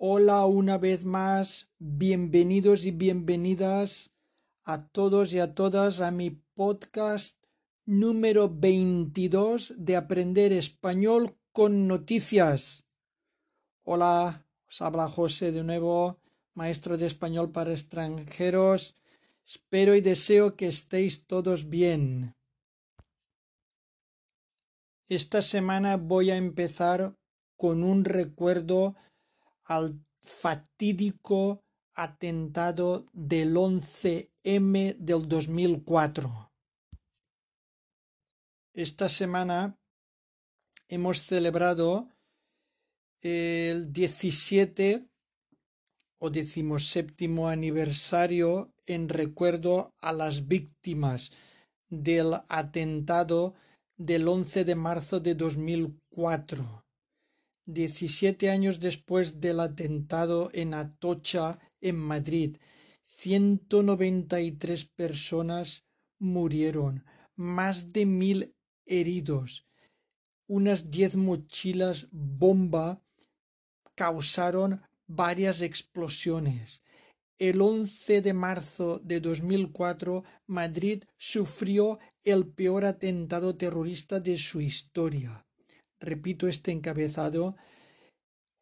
Hola una vez más, bienvenidos y bienvenidas a todos y a todas a mi podcast número 22 de Aprender Español con Noticias. Hola, os habla José de nuevo, maestro de español para extranjeros. Espero y deseo que estéis todos bien. Esta semana voy a empezar con un recuerdo al fatídico atentado del 11M del 2004. Esta semana hemos celebrado el 17 o decimoséptimo aniversario en recuerdo a las víctimas del atentado del 11 de marzo de 2004. 17 años después del atentado en Atocha, en Madrid, 193 personas murieron, más de mil heridos. Unas diez mochilas bomba causaron varias explosiones. El 11 de marzo de 2004, Madrid sufrió el peor atentado terrorista de su historia repito este encabezado,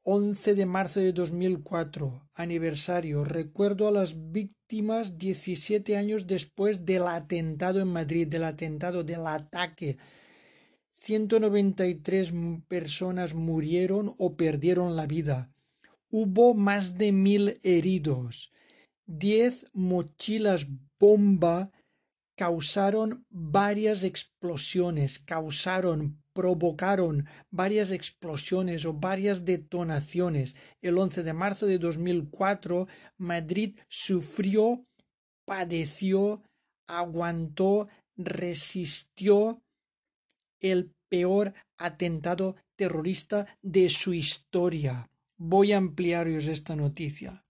11 de marzo de 2004, aniversario, recuerdo a las víctimas 17 años después del atentado en Madrid, del atentado, del ataque. 193 personas murieron o perdieron la vida. Hubo más de mil heridos. Diez mochilas bomba causaron varias explosiones, causaron provocaron varias explosiones o varias detonaciones. El 11 de marzo de 2004, Madrid sufrió, padeció, aguantó, resistió el peor atentado terrorista de su historia. Voy a ampliaros esta noticia.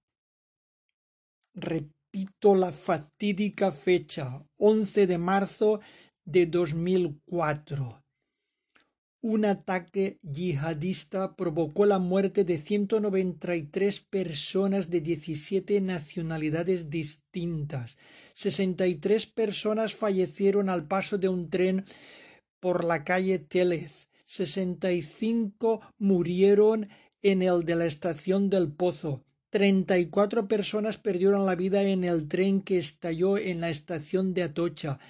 Repito la fatídica fecha, 11 de marzo de 2004 un ataque yihadista provocó la muerte de 193 personas de 17 nacionalidades distintas. 63 personas fallecieron al paso de un tren por la calle Télez. 65 murieron en el de la estación del Pozo. 34 personas perdieron la vida en el tren que estalló en la estación de Atocha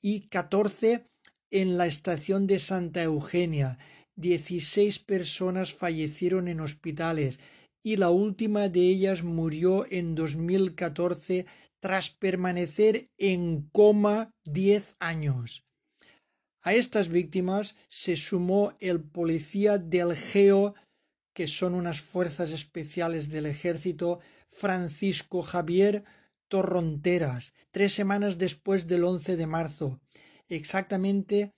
y 14 en la estación de Santa Eugenia. Dieciséis personas fallecieron en hospitales y la última de ellas murió en 2014 tras permanecer en coma diez años. A estas víctimas se sumó el policía del GEO, que son unas fuerzas especiales del ejército, Francisco Javier Torronteras, tres semanas después del 11 de marzo, exactamente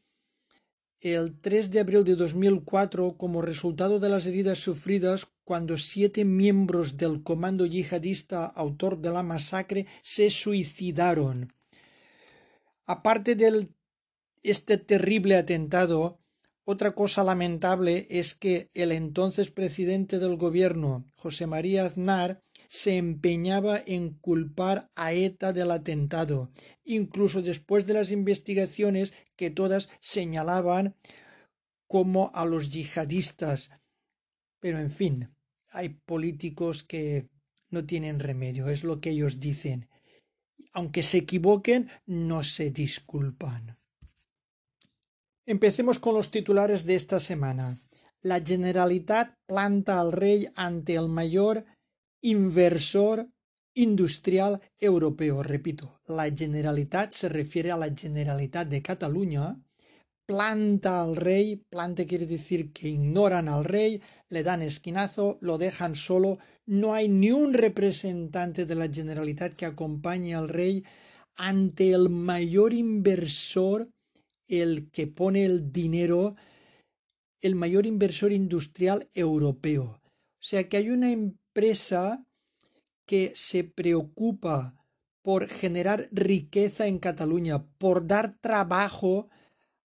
el 3 de abril de 2004 como resultado de las heridas sufridas cuando siete miembros del comando yihadista autor de la masacre se suicidaron. Aparte de este terrible atentado, otra cosa lamentable es que el entonces presidente del gobierno, José María Aznar, se empeñaba en culpar a ETA del atentado, incluso después de las investigaciones que todas señalaban como a los yihadistas. Pero en fin, hay políticos que no tienen remedio, es lo que ellos dicen. Aunque se equivoquen, no se disculpan. Empecemos con los titulares de esta semana. La Generalitat planta al rey ante el mayor inversor industrial europeo. Repito, la Generalitat se refiere a la Generalitat de Cataluña. Planta al rey, planta quiere decir que ignoran al rey, le dan esquinazo, lo dejan solo, no hay ni un representante de la Generalitat que acompañe al rey ante el mayor inversor, el que pone el dinero, el mayor inversor industrial europeo. O sea que hay una empresa que se preocupa por generar riqueza en Cataluña, por dar trabajo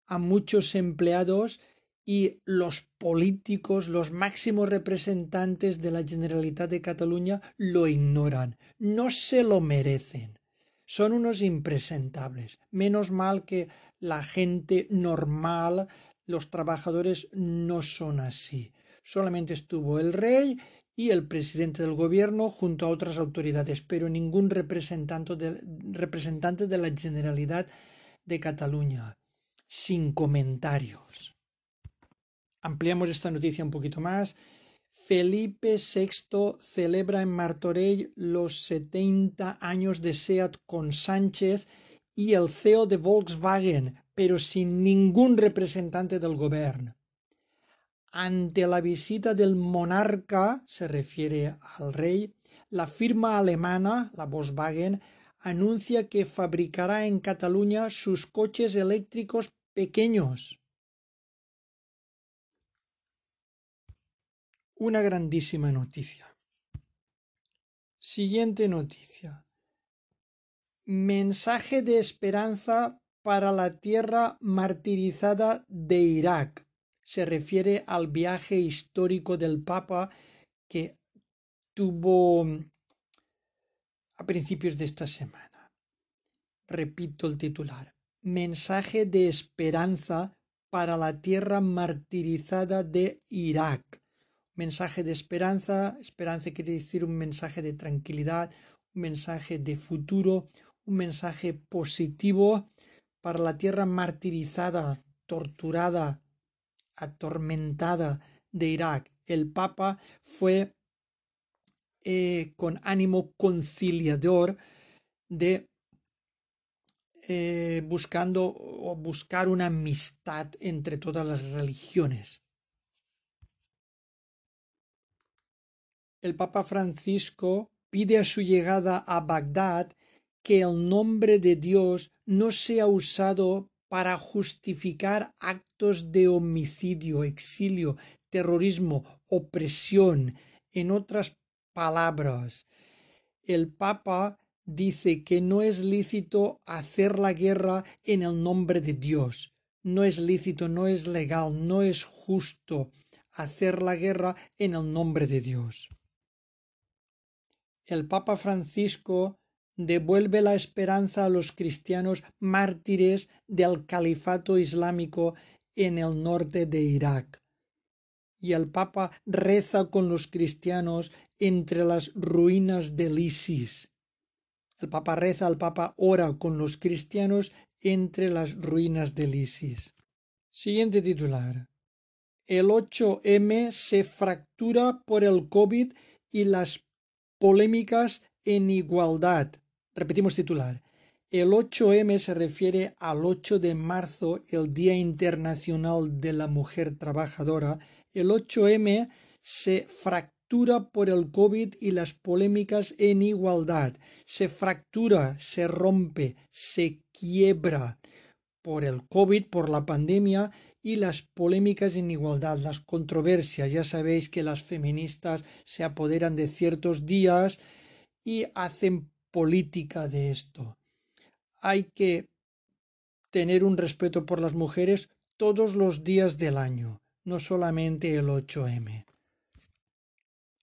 a muchos empleados y los políticos, los máximos representantes de la Generalitat de Cataluña lo ignoran. No se lo merecen. Son unos impresentables. Menos mal que la gente normal, los trabajadores no son así. Solamente estuvo el rey y el presidente del gobierno junto a otras autoridades, pero ningún representante de, representante de la Generalidad de Cataluña. Sin comentarios. Ampliamos esta noticia un poquito más. Felipe VI celebra en Martorell los 70 años de SEAT con Sánchez y el CEO de Volkswagen, pero sin ningún representante del gobierno. Ante la visita del monarca, se refiere al rey, la firma alemana, la Volkswagen, anuncia que fabricará en Cataluña sus coches eléctricos pequeños. Una grandísima noticia. Siguiente noticia. Mensaje de esperanza para la tierra martirizada de Irak se refiere al viaje histórico del Papa que tuvo mm, a principios de esta semana. Repito el titular. Mensaje de esperanza para la tierra martirizada de Irak. Mensaje de esperanza. Esperanza quiere decir un mensaje de tranquilidad, un mensaje de futuro, un mensaje positivo para la tierra martirizada, torturada, atormentada de Irak. El Papa fue eh, con ánimo conciliador de eh, buscando o buscar una amistad entre todas las religiones. El Papa Francisco pide a su llegada a Bagdad que el nombre de Dios no sea usado para justificar actos de homicidio, exilio, terrorismo, opresión. En otras palabras, el Papa dice que no es lícito hacer la guerra en el nombre de Dios. No es lícito, no es legal, no es justo hacer la guerra en el nombre de Dios. El Papa Francisco devuelve la esperanza a los cristianos mártires del califato islámico en el norte de Irak. Y el Papa reza con los cristianos entre las ruinas del ISIS. El Papa reza, el Papa ora con los cristianos entre las ruinas del ISIS. Siguiente titular. El 8M se fractura por el COVID y las polémicas en igualdad. Repetimos titular. El 8M se refiere al 8 de marzo, el Día Internacional de la Mujer Trabajadora. El 8M se fractura por el COVID y las polémicas en igualdad. Se fractura, se rompe, se quiebra por el COVID, por la pandemia y las polémicas en igualdad, las controversias. Ya sabéis que las feministas se apoderan de ciertos días y hacen política de esto. Hay que tener un respeto por las mujeres todos los días del año, no solamente el 8M.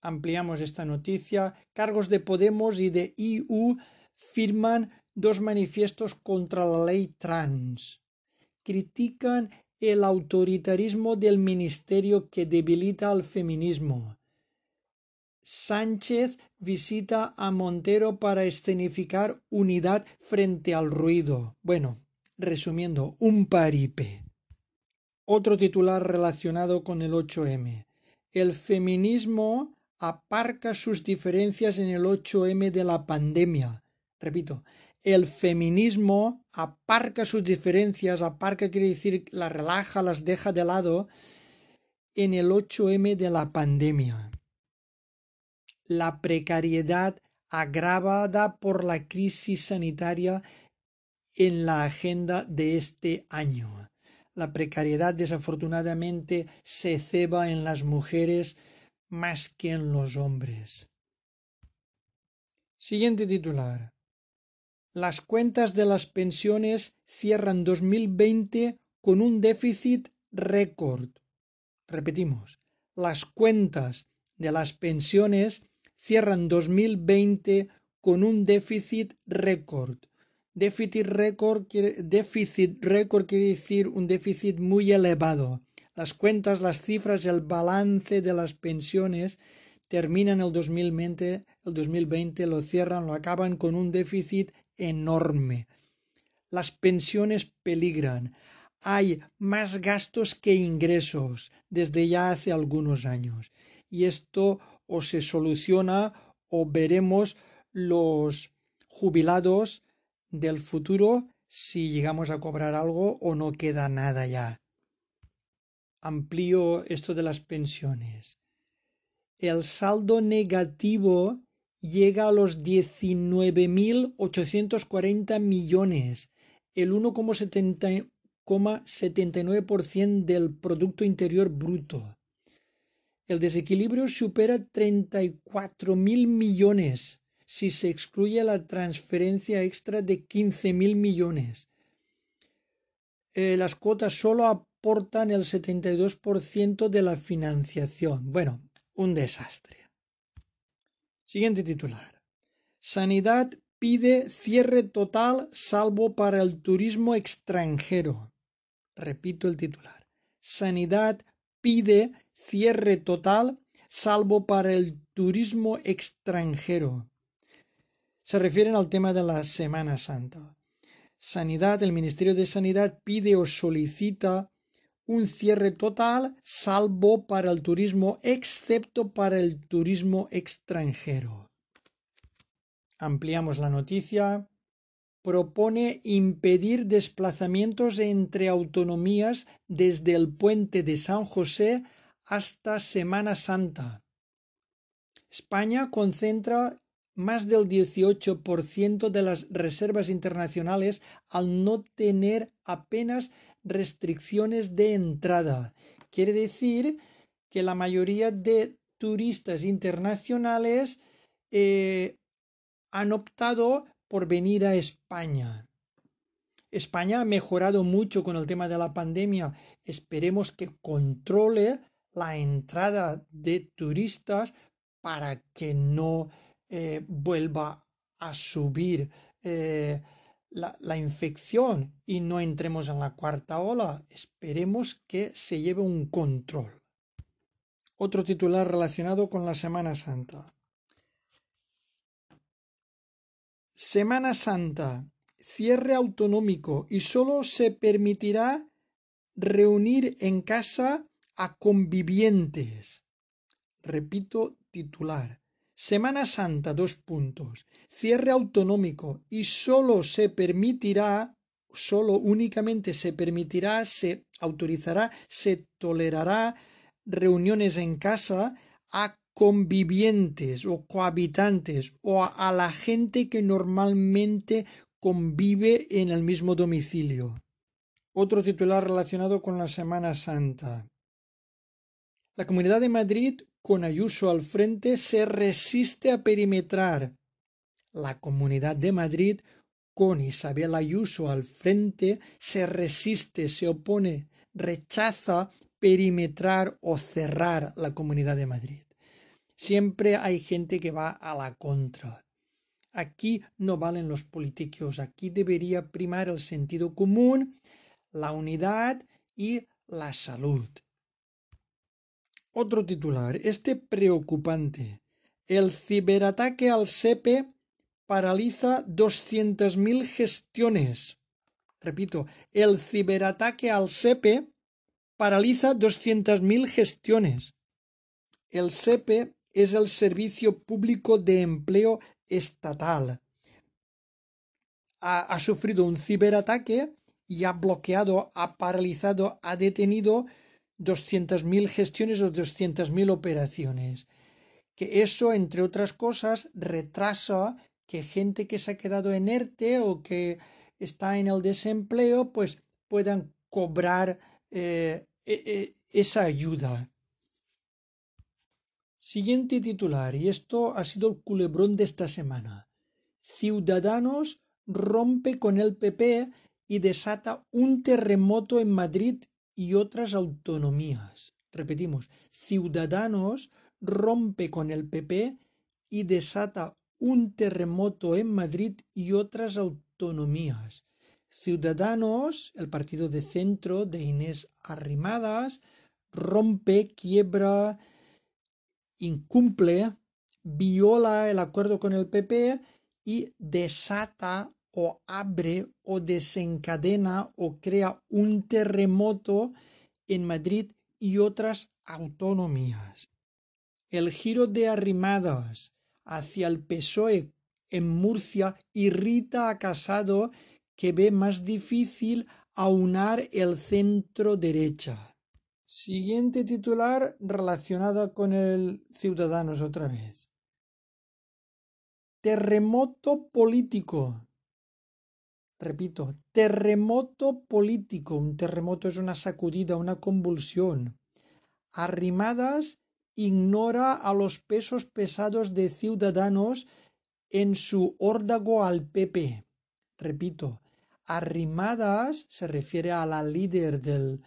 Ampliamos esta noticia. Cargos de Podemos y de IU firman dos manifiestos contra la ley trans. Critican el autoritarismo del ministerio que debilita al feminismo. Sánchez visita a Montero para escenificar unidad frente al ruido. Bueno, resumiendo, un paripe. Otro titular relacionado con el 8M. El feminismo aparca sus diferencias en el 8M de la pandemia. Repito, el feminismo aparca sus diferencias, aparca quiere decir las relaja, las deja de lado en el 8M de la pandemia la precariedad agravada por la crisis sanitaria en la agenda de este año. La precariedad desafortunadamente se ceba en las mujeres más que en los hombres. Siguiente titular. Las cuentas de las pensiones cierran 2020 con un déficit récord. Repetimos, las cuentas de las pensiones cierran 2020 con un déficit récord. Déficit récord, déficit récord quiere decir un déficit muy elevado. Las cuentas, las cifras, el balance de las pensiones terminan el 2020, el 2020 lo cierran, lo acaban con un déficit enorme. Las pensiones peligran. Hay más gastos que ingresos desde ya hace algunos años. Y esto o se soluciona o veremos los jubilados del futuro si llegamos a cobrar algo o no queda nada ya. Amplío esto de las pensiones. El saldo negativo llega a los 19.840 millones, el 1,79% del Producto Interior Bruto. El desequilibrio supera 34.000 millones si se excluye la transferencia extra de 15.000 millones. Eh, las cuotas solo aportan el 72% de la financiación. Bueno, un desastre. Siguiente titular. Sanidad pide cierre total salvo para el turismo extranjero. Repito el titular. Sanidad pide cierre total salvo para el turismo extranjero se refieren al tema de la Semana Santa. Sanidad, el Ministerio de Sanidad pide o solicita un cierre total, salvo para el turismo, excepto para el turismo extranjero. Ampliamos la noticia. Propone impedir desplazamientos entre autonomías desde el puente de San José hasta Semana Santa. España concentra más del 18% de las reservas internacionales al no tener apenas restricciones de entrada. Quiere decir que la mayoría de turistas internacionales eh, han optado por venir a España. España ha mejorado mucho con el tema de la pandemia. Esperemos que controle la entrada de turistas para que no eh, vuelva a subir eh, la, la, infección y no entremos en la cuarta ola. Esperemos que se lleve un control. Otro titular relacionado con la Semana Santa. Semana Santa. Cierre autonómico y solo se permitirá reunir en casa a convivientes. Repito titular. Semana Santa, dos puntos. Cierre autonómico y solo se permitirá, solo únicamente se permitirá, se autorizará, se tolerará reuniones en casa a convivientes o cohabitantes o a, la gente que normalmente convive en el mismo domicilio. Otro titular relacionado con la Semana Santa. La Comunidad de Madrid con Ayuso al frente, se resiste a perimetrar. La Comunidad de Madrid, con Isabel Ayuso al frente, se resiste, se opone, rechaza perimetrar o cerrar la Comunidad de Madrid. Siempre hay gente que va a la contra. Aquí no valen los políticos, aquí debería primar el sentido común, la unidad y la salud. Otro titular, este preocupante. El ciberataque al SEPE paraliza 200.000 gestiones. Repito, el ciberataque al SEPE paraliza 200.000 gestiones. El SEPE es el Servicio Público de Empleo Estatal. Ha, ha sufrido un ciberataque y ha bloqueado, ha paralizado, ha detenido 200.000 gestiones o 200.000 operaciones. Que eso, entre otras cosas, retrasa que gente que se ha quedado en ERTE o que está en el desempleo, pues puedan cobrar eh, e, e, esa ayuda. Siguiente titular, y esto ha sido el culebrón de esta semana. Ciudadanos rompe con el PP y desata un terremoto en Madrid y otras autonomías. repetimos, Ciudadanos rompe con el PP y desata un terremoto en Madrid y otras autonomías. Ciudadanos, el partido de centro de Inés Arrimadas, rompe, quiebra, incumple, viola el acuerdo con el PP y desata o abre o desencadena o crea un terremoto en Madrid y otras autonomías. El giro de Arrimadas hacia el PSOE en Murcia irrita a Casado que ve más difícil aunar el centro derecha. Siguiente titular relacionada con el Ciudadanos otra vez. Terremoto político. Repito, terremoto político. Un terremoto es una sacudida, una convulsión. Arrimadas ignora a los pesos pesados de Ciudadanos en su órdago al PP. Repito, Arrimadas se refiere a la líder del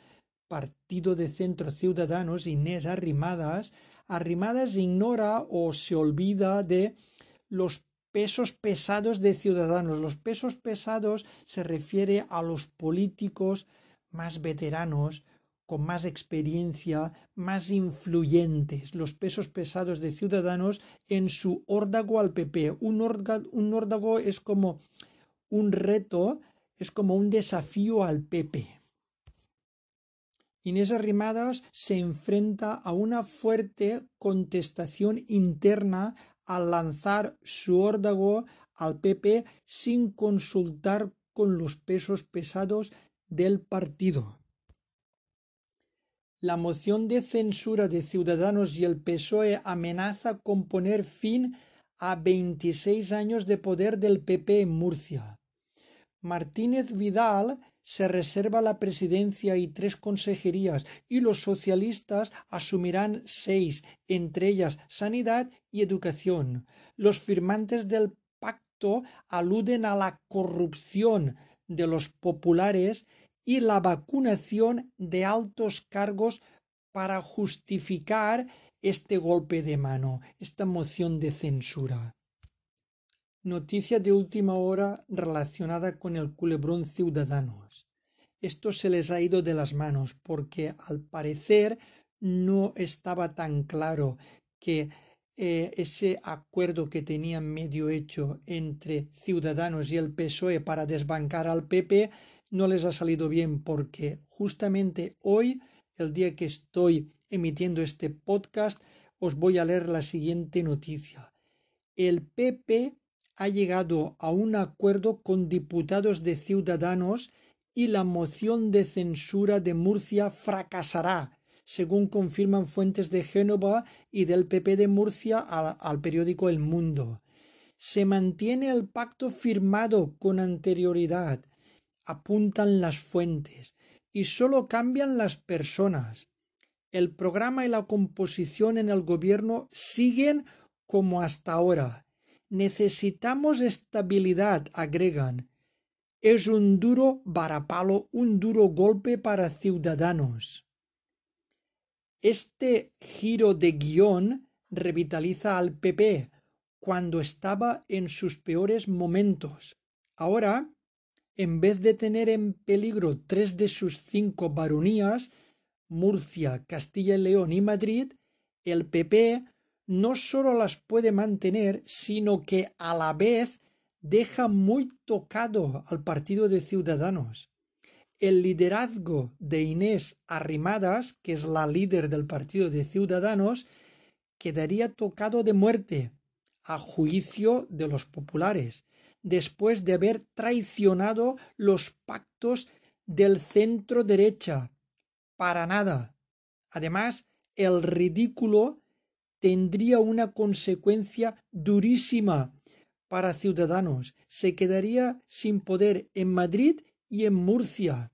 Partido de Centro Ciudadanos, Inés Arrimadas. Arrimadas ignora o se olvida de los pesos pesados de Ciudadanos. Los pesos pesados se refiere a los políticos más veteranos, con más experiencia, más influyentes, los pesos pesados de Ciudadanos en su órdago al PP. Un, un órdago es como un reto es como un desafío al Pepe. Inés Arrimadas se enfrenta a una fuerte contestación interna al lanzar su órdago al PP sin consultar con los pesos pesados del partido. La moción de censura de Ciudadanos y el PSOE amenaza con poner fin a 26 años de poder del PP en Murcia. Martínez Vidal se reserva la presidencia y tres consejerías y los socialistas asumirán seis, entre ellas sanidad y educación. Los firmantes del pacto aluden a la corrupción de los populares y la vacunación de altos cargos para justificar este golpe de mano, esta moción de censura. Noticia de última hora relacionada con el culebrón Ciudadanos. Esto se les ha ido de las manos porque al parecer no estaba tan claro que eh, ese acuerdo que tenían medio hecho entre Ciudadanos y el PSOE para desbancar al PP no les ha salido bien porque justamente hoy, el día que estoy emitiendo este podcast, os voy a leer la siguiente noticia. El PP ha llegado a un acuerdo con diputados de Ciudadanos y la moción de censura de Murcia fracasará, según confirman fuentes de Génova y del PP de Murcia al, al periódico El Mundo. Se mantiene el pacto firmado con anterioridad, apuntan las fuentes, y solo cambian las personas. El programa y la composición en el gobierno siguen como hasta ahora Necesitamos estabilidad, agregan. Es un duro varapalo, un duro golpe para ciudadanos. Este giro de guion revitaliza al PP cuando estaba en sus peores momentos. Ahora, en vez de tener en peligro tres de sus cinco baronías, Murcia, Castilla y León y Madrid, el PP no solo las puede mantener, sino que a la vez deja muy tocado al Partido de Ciudadanos. El liderazgo de Inés Arrimadas, que es la líder del Partido de Ciudadanos, quedaría tocado de muerte, a juicio de los populares, después de haber traicionado los pactos del centro derecha. Para nada. Además, el ridículo tendría una consecuencia durísima para Ciudadanos. Se quedaría sin poder en Madrid y en Murcia.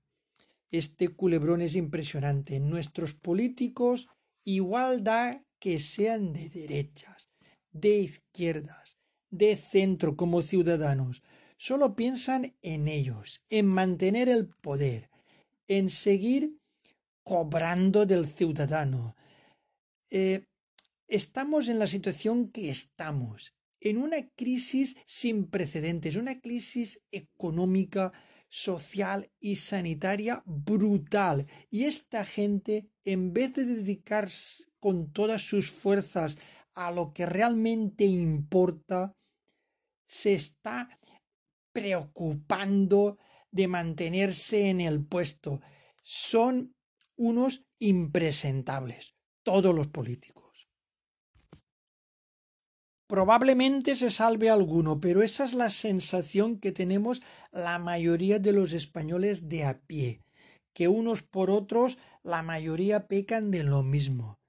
Este culebrón es impresionante. Nuestros políticos igual da que sean de derechas, de izquierdas, de centro como ciudadanos. Solo piensan en ellos, en mantener el poder, en seguir cobrando del ciudadano. Eh, estamos en la situación que estamos, en una crisis sin precedentes, una crisis económica, social y sanitaria brutal. Y esta gente, en vez de dedicarse con todas sus fuerzas a lo que realmente importa, se está preocupando de mantenerse en el puesto. Son unos impresentables, todos los políticos. Probablemente se salve alguno, pero esa es la sensación que tenemos la mayoría de los españoles de a pie, que unos por otros la mayoría pecan de lo mismo.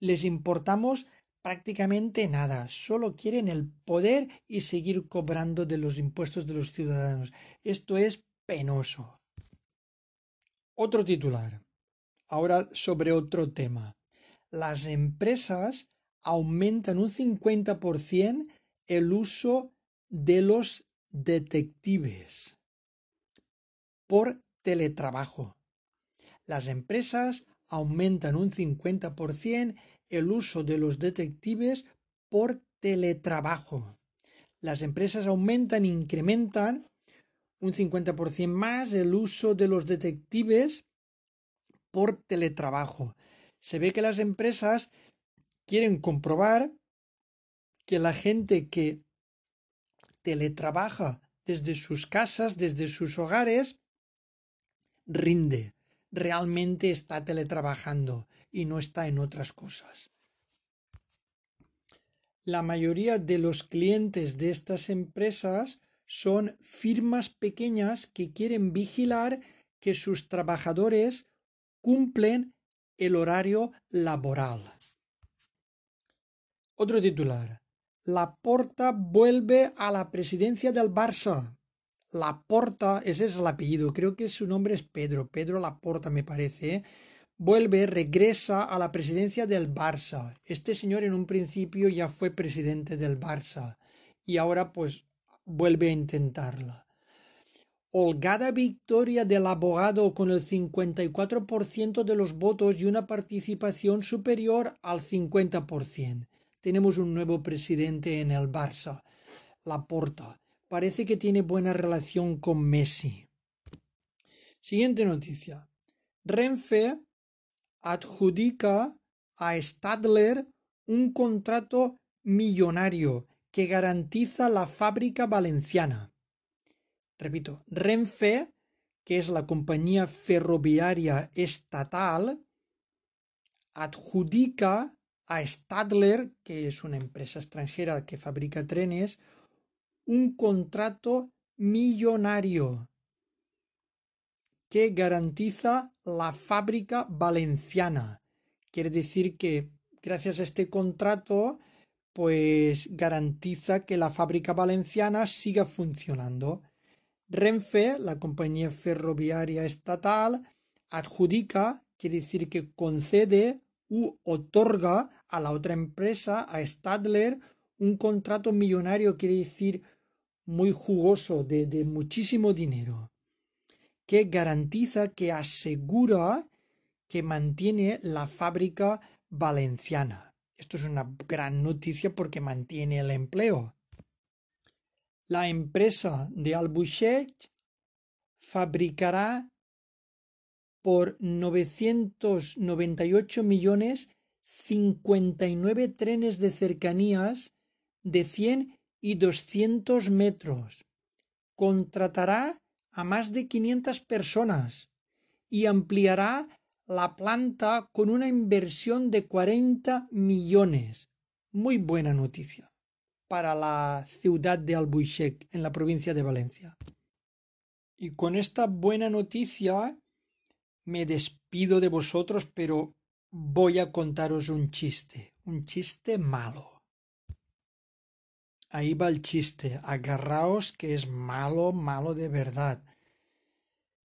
Les importamos prácticamente nada, solo quieren el poder y seguir cobrando de los impuestos de los ciudadanos. Esto es penoso. Otro titular. Ahora sobre otro tema. Las empresas aumentan un 50% el uso de los detectives por teletrabajo. Las empresas aumentan un 50% el uso de los detectives por teletrabajo. Las empresas aumentan, incrementan un 50% más el uso de los detectives por teletrabajo. Se ve que las empresas quieren comprobar que la gente que teletrabaja desde sus casas, desde sus hogares, rinde, realmente está teletrabajando y no está en otras cosas. La mayoría de los clientes de estas empresas son firmas pequeñas que quieren vigilar que sus trabajadores cumplen el horario laboral. Otro titular. La Porta vuelve a la presidencia del Barça. La Porta, ese es el apellido, creo que su nombre es Pedro, Pedro Laporta me parece. ¿eh? Vuelve, regresa a la presidencia del Barça. Este señor en un principio ya fue presidente del Barça y ahora pues vuelve a intentarla holgada victoria del abogado con el 54% de los votos y una participación superior al 50%. Tenemos un nuevo presidente en el Barça, Laporta. Parece que tiene buena relación con Messi. Siguiente noticia. Renfe adjudica a Stadler un contrato millonario que garantiza la fábrica valenciana. Repito, Renfe, que es la compañía ferroviaria estatal, adjudica a Stadler, que es una empresa extranjera que fabrica trenes, un contrato millonario que garantiza la fábrica valenciana. Quiere decir que gracias a este contrato, pues garantiza que la fábrica valenciana siga funcionando. Renfe, la compañía ferroviaria estatal, adjudica, quiere decir que concede otorga a la otra empresa, a Stadler, un contrato millonario, quiere decir muy jugoso, de, de muchísimo dinero, que garantiza, que asegura que mantiene la fábrica valenciana. Esto es una gran noticia porque mantiene el empleo. La empresa de Albuquerque fabricará por 998 millones 59 trenes de cercanías de 100 y 200 metros. Contratará a más de 500 personas y ampliará la planta con una inversión de 40 millones. Muy buena noticia para la ciudad de Albuixec, en la provincia de Valencia. Y con esta buena noticia me despido de vosotros, pero voy a contaros un chiste, un chiste malo. Ahí va el chiste, agarraos que es malo, malo de verdad.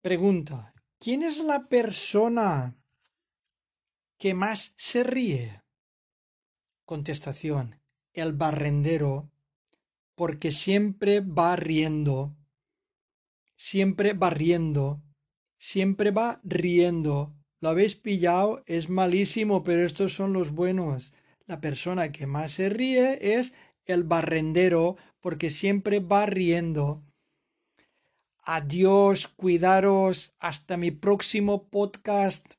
Pregunta, ¿quién es la persona que más se ríe? Contestación, el barrendero, porque siempre va riendo, siempre va riendo, siempre va riendo, Lo habéis pillado, es malísimo, pero estos son los buenos. La persona que más se ríe es el barrendero, porque siempre va riendo. Adiós, cuidaros, hasta mi próximo podcast.